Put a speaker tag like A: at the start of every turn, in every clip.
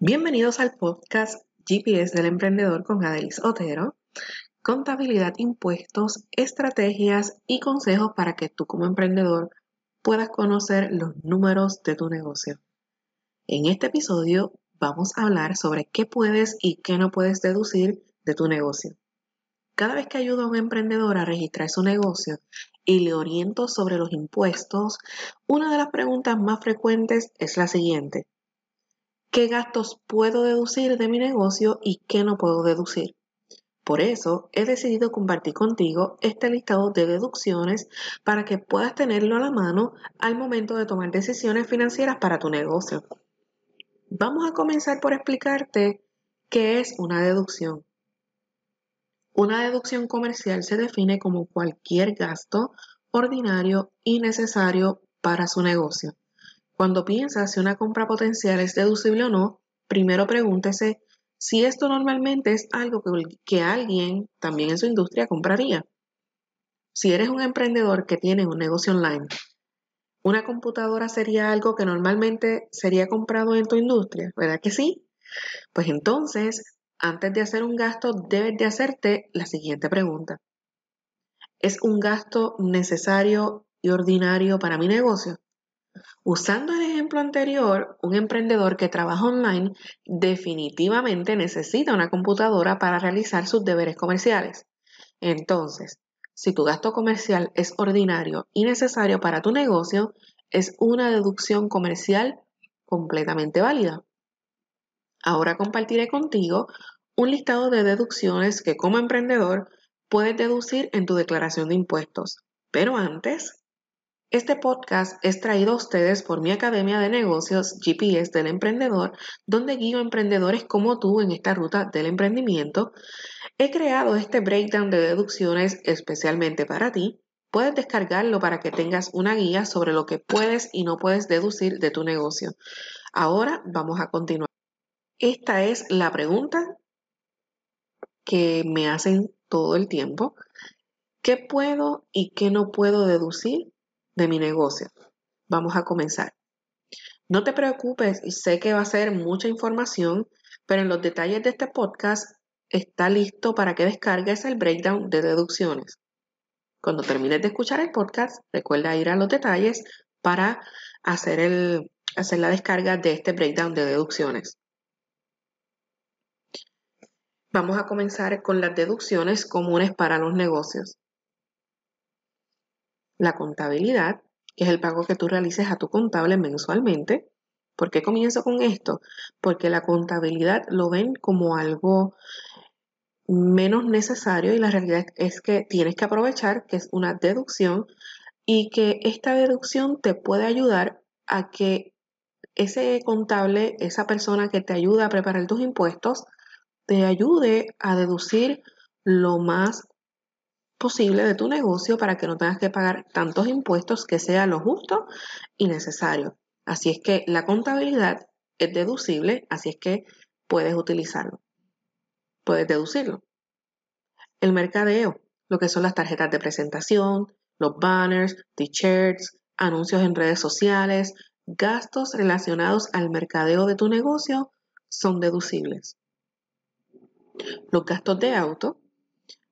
A: Bienvenidos al podcast GPS del emprendedor con Adelis Otero. Contabilidad, impuestos, estrategias y consejos para que tú como emprendedor puedas conocer los números de tu negocio. En este episodio vamos a hablar sobre qué puedes y qué no puedes deducir de tu negocio. Cada vez que ayudo a un emprendedor a registrar su negocio y le oriento sobre los impuestos, una de las preguntas más frecuentes es la siguiente qué gastos puedo deducir de mi negocio y qué no puedo deducir. Por eso he decidido compartir contigo este listado de deducciones para que puedas tenerlo a la mano al momento de tomar decisiones financieras para tu negocio. Vamos a comenzar por explicarte qué es una deducción. Una deducción comercial se define como cualquier gasto ordinario y necesario para su negocio. Cuando piensas si una compra potencial es deducible o no, primero pregúntese si esto normalmente es algo que, alguien también en su industria compraría. Si eres un emprendedor que tiene un negocio online, ¿una computadora sería algo que normalmente sería comprado en tu industria? ¿Verdad que sí? Pues entonces, antes de hacer un gasto, debes de hacerte la siguiente pregunta. ¿Es un gasto necesario y ordinario para mi negocio? Usando el ejemplo anterior, un emprendedor que trabaja online definitivamente necesita una computadora para realizar sus deberes comerciales. Entonces, si tu gasto comercial es ordinario y necesario para tu negocio, es una deducción comercial completamente válida. Ahora compartiré contigo un listado de deducciones que como emprendedor puedes deducir en tu declaración de impuestos. Pero antes, este podcast es traído a ustedes por mi Academia de Negocios GPS del Emprendedor, donde guío a emprendedores como tú en esta ruta del emprendimiento. He creado este breakdown de deducciones especialmente para ti. Puedes descargarlo para que tengas una guía sobre lo que puedes y no puedes deducir de tu negocio. Ahora vamos a continuar. Esta es la pregunta que me hacen todo el tiempo. ¿Qué puedo y qué no puedo deducir de mi negocio. Vamos a comenzar. No te preocupes, sé que va a ser mucha información, pero en los detalles de este podcast está listo para que descargues el breakdown de deducciones. Cuando termines de escuchar el podcast, recuerda ir a los detalles para hacer, el, hacer la descarga de este breakdown de deducciones. Vamos a comenzar con las deducciones comunes para los negocios la contabilidad, que es el pago que tú realices a tu contable mensualmente. ¿Por qué comienzo con esto? Porque la contabilidad lo ven como algo menos necesario y la realidad es que tienes que aprovechar que es una deducción y que esta deducción te puede ayudar a que ese contable, esa persona que te ayuda a preparar tus impuestos, te ayude a deducir lo más posible de tu negocio para que no tengas que pagar tantos impuestos que sea lo justo y necesario. Así es que la contabilidad es deducible, así es que puedes utilizarlo. Puedes deducirlo. El mercadeo, lo que son las tarjetas de presentación, los banners, t-shirts, anuncios en redes sociales, gastos relacionados al mercadeo de tu negocio son deducibles. Los gastos de auto,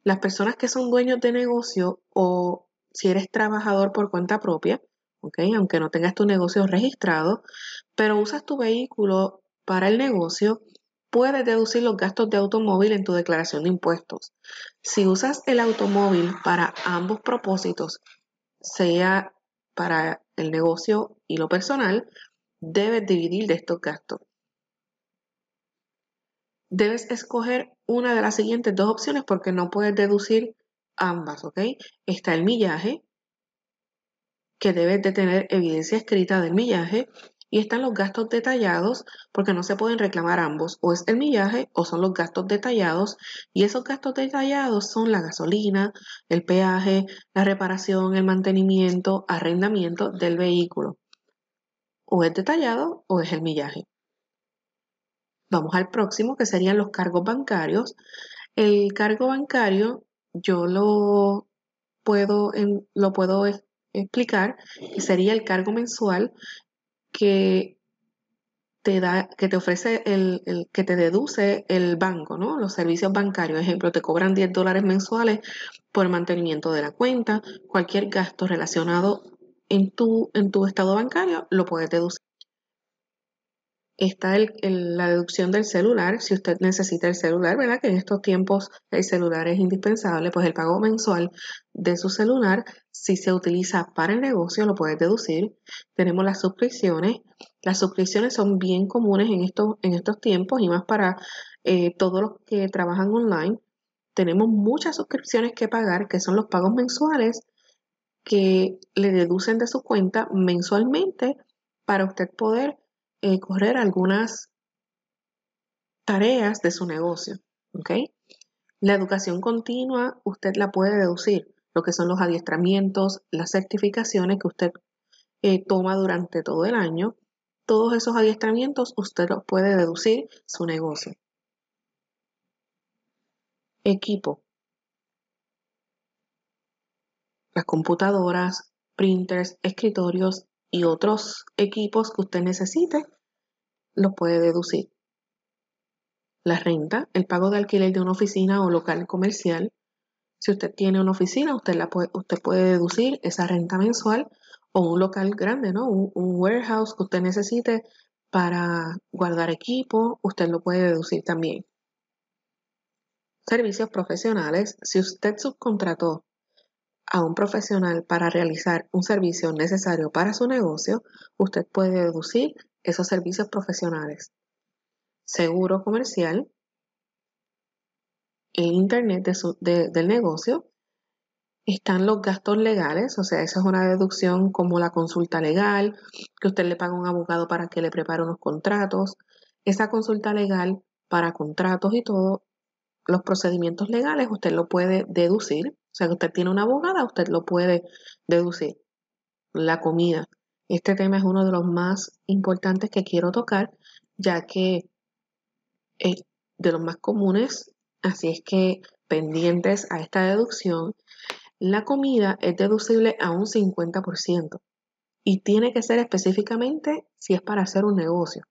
A: las personas que son dueños de negocio o si eres trabajador por cuenta propia, aunque no tengas tu negocio registrado, pero usas tu vehículo para el negocio, puedes deducir los gastos de automóvil en tu declaración de impuestos. Si usas el automóvil para ambos propósitos, sea para el negocio y lo personal, debes dividir de estos gastos debes escoger una de las siguientes dos opciones porque no puedes deducir ambas, ¿ok? Está el millaje, que debes de tener evidencia escrita del millaje, y están los gastos detallados porque no se pueden reclamar ambos, o es el millaje o son los gastos detallados, y esos gastos detallados son la gasolina, el peaje, la reparación, el mantenimiento, arrendamiento del vehículo. O es detallado o es el millaje. Vamos al próximo, que serían los cargos bancarios. El cargo bancario yo lo puedo, lo puedo explicar, y sería el cargo mensual que te da, que te ofrece el, que te deduce el banco, ¿no? Los servicios bancarios, ejemplo, te cobran 10 dólares mensuales por mantenimiento de la cuenta, cualquier gasto relacionado en tu, en tu estado bancario lo puedes deducir. Está la deducción del celular, si usted necesita el celular, ¿verdad? Que en estos tiempos el celular es indispensable, pues el pago mensual de su celular, si se utiliza para el negocio, lo puede deducir. Tenemos las suscripciones. Las suscripciones son bien comunes en estos, en estos tiempos y más para eh, todos los que trabajan online. Tenemos muchas suscripciones que pagar, que son los pagos mensuales que le deducen de su cuenta mensualmente para usted poder eh, correr algunas tareas de su negocio. La educación continua usted la puede deducir, lo que son los adiestramientos, las certificaciones que usted eh, toma durante todo el año. Todos esos adiestramientos usted los puede deducir su negocio. Equipo. las computadoras, printers, escritorios y otros equipos que usted necesite, lo puede deducir. La renta, el pago de alquiler de una oficina o local comercial. Si usted tiene una oficina, usted, la puede, usted puede deducir esa renta mensual o un local grande, ¿no? Un, un warehouse que usted necesite para guardar equipo, usted lo puede deducir también. Servicios profesionales. Si usted subcontrató a un profesional para realizar un servicio necesario para su negocio, usted puede deducir esos servicios profesionales. Seguro comercial, el internet del negocio, están los gastos legales, o sea, esa es una deducción como la consulta legal, que usted le paga a un abogado para que le prepare unos contratos. Esa consulta legal para contratos y todo, los procedimientos legales, usted lo puede deducir sea, que usted tiene una abogada, usted lo puede deducir. La comida. Este tema es uno de los más importantes que quiero tocar, ya que es de los más comunes, así es que pendientes a esta deducción, la comida es deducible a un 50% y tiene que ser específicamente si es para hacer un negocio.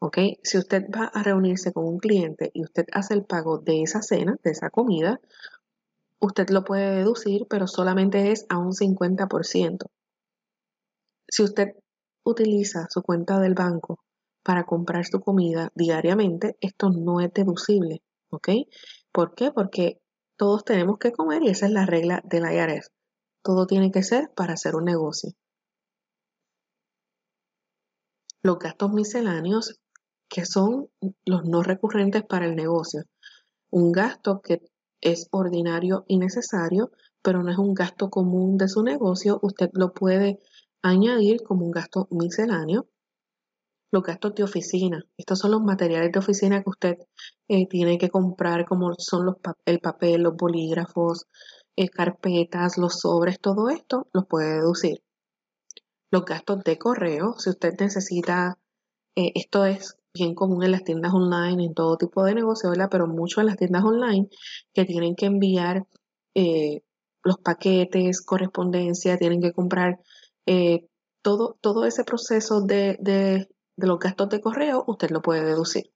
A: ¿Ok? Si usted va a reunirse con un cliente y usted hace el pago de esa cena, de esa comida, usted lo puede deducir, pero solamente es a un 50%. Si usted utiliza su cuenta del banco para comprar su comida diariamente, esto no es deducible, ¿ok? ¿Por qué? Porque todos tenemos que comer y esa es la regla del IRS. Todo tiene que ser para hacer un negocio. Los gastos misceláneos, que son los no recurrentes para el negocio. Un gasto que es ordinario y necesario, pero no es un gasto común de su negocio, usted lo puede añadir como un gasto misceláneo. Los gastos de oficina. Estos son los materiales de oficina que usted eh, tiene que comprar, como son el papel, los bolígrafos, eh, carpetas, los sobres, todo esto los puede deducir. Los gastos de correo, si usted necesita, eh, esto es bien común en las tiendas online, en todo tipo de negocio, ¿verdad? Pero mucho en las tiendas online que tienen que enviar eh, los paquetes, correspondencia, tienen que comprar eh, todo, todo ese proceso de, de, los gastos de correo, usted lo puede deducir.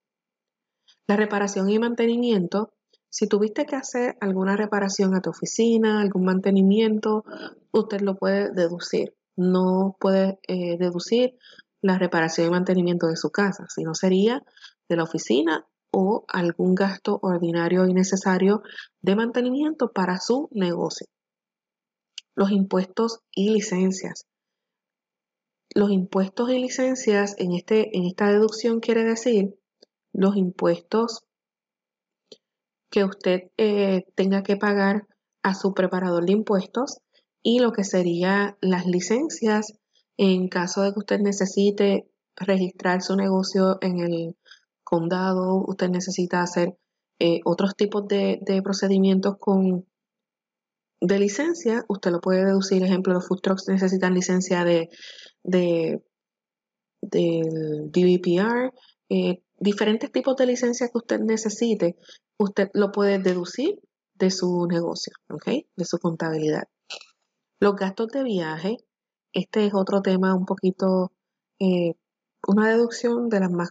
A: La reparación y mantenimiento, si tuviste que hacer alguna reparación a tu oficina, algún mantenimiento, usted lo puede deducir. No puede eh, deducir la reparación y mantenimiento de su casa, sino sería de la oficina o algún gasto ordinario y necesario de mantenimiento para su negocio. Los impuestos y licencias. Los impuestos y licencias en, este, en esta deducción quiere decir los impuestos que usted eh, tenga que pagar a su preparador de impuestos y lo que sería las licencias en caso de que usted necesite registrar su negocio en el condado, usted necesita hacer eh, otros tipos de, procedimientos con de licencia, usted lo puede deducir. Ejemplo, los food trucks necesitan licencia de, de DVPR, eh, diferentes tipos de licencias que usted necesite, usted lo puede deducir de su negocio, ¿ok? De su contabilidad. Los gastos de viaje, este es otro tema un poquito eh, una deducción de las más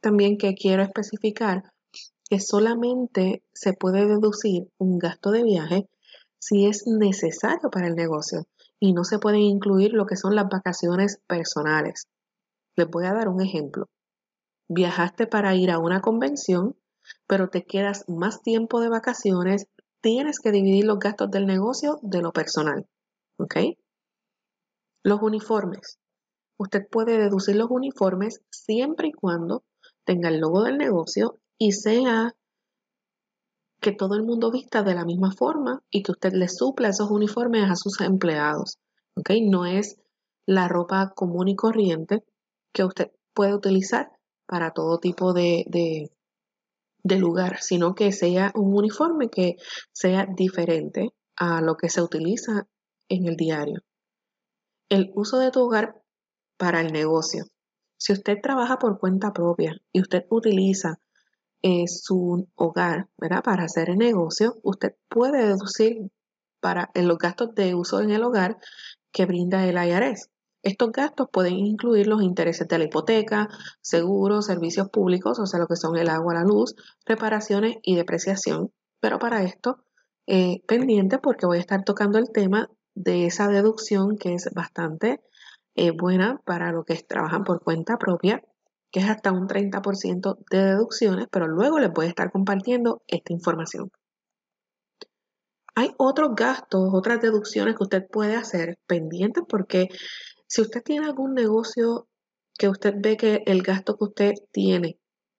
A: también que quiero especificar que solamente se puede deducir un gasto de viaje si es necesario para el negocio y no se pueden incluir lo que son las vacaciones personales. Les voy a dar un ejemplo. Viajaste para ir a una convención, pero te quedas más tiempo de vacaciones, tienes que dividir los gastos del negocio de lo personal. ¿Ok? Los uniformes. Usted puede deducir los uniformes siempre y cuando tenga el logo del negocio y sea que todo el mundo vista de la misma forma y que usted le supla esos uniformes a sus empleados. No es la ropa común y corriente que usted puede utilizar para todo tipo de, de lugar, sino que sea un uniforme que sea diferente a lo que se utiliza en el diario. El uso de tu hogar para el negocio. Si usted trabaja por cuenta propia y usted utiliza eh, su hogar ¿verdad? para hacer el negocio, usted puede deducir para los gastos de uso en el hogar que brinda el IRS. Estos gastos pueden incluir los intereses de la hipoteca, seguros, servicios públicos, o sea, lo que son el agua, la luz, reparaciones y depreciación. Pero para esto, eh, pendiente porque voy a estar tocando el tema de esa deducción que es bastante eh, buena para los que trabajan por cuenta propia, que es hasta un 30% de deducciones, pero luego les voy a estar compartiendo esta información. Hay otros gastos, otras deducciones que usted puede hacer pendientes porque si usted tiene algún negocio que usted ve que el gasto que usted tiene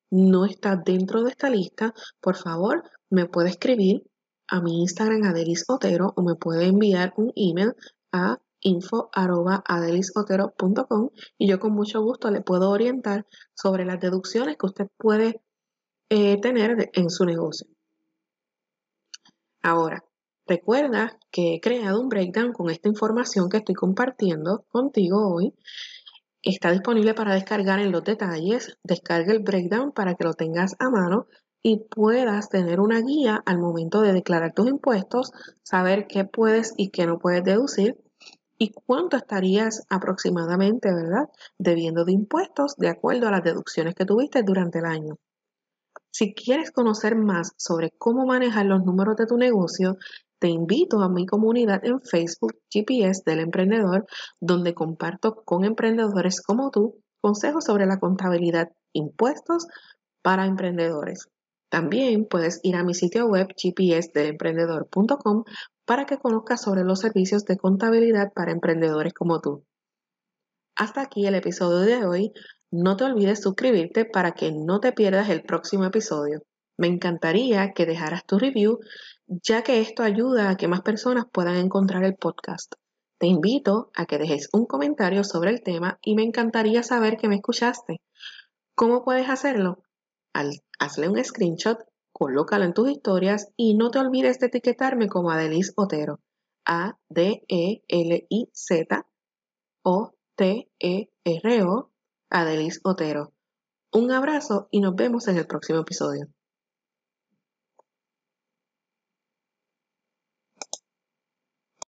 A: no está dentro de esta lista, por favor me puede escribir a mi Instagram Adelis Otero o me puede enviar un email a info.adelisotero.com y yo con mucho gusto le puedo orientar sobre las deducciones que usted puede eh, tener en su negocio. Ahora, recuerda que he creado un breakdown con esta información que estoy compartiendo contigo hoy. Está disponible para descargar en los detalles. Descarga el breakdown para que lo tengas a mano y puedas tener una guía al momento de declarar tus impuestos, saber qué puedes y qué no puedes deducir y cuánto estarías aproximadamente, ¿verdad?, debiendo de impuestos de acuerdo a las deducciones que tuviste durante el año. Si quieres conocer más sobre cómo manejar los números de tu negocio, te invito a mi comunidad en Facebook GPS del emprendedor, donde comparto con emprendedores como tú consejos sobre la contabilidad, impuestos para emprendedores. También puedes ir a mi sitio web gpsdelemprendedor.com para que conozcas sobre los servicios de contabilidad para emprendedores como tú. Hasta aquí el episodio de hoy. No te olvides suscribirte para que no te pierdas el próximo episodio. Me encantaría que dejaras tu review, ya que esto ayuda a que más personas puedan encontrar el podcast. Te invito a que dejes un comentario sobre el tema y me encantaría saber que me escuchaste. ¿Cómo puedes hacerlo? Hazle un screenshot colócalo en tus historias y no te olvides de etiquetarme como Adelis Otero. A-D-E-L-I-Z O-T-E-R-O, Adelis Otero. Un abrazo y nos vemos en el próximo episodio.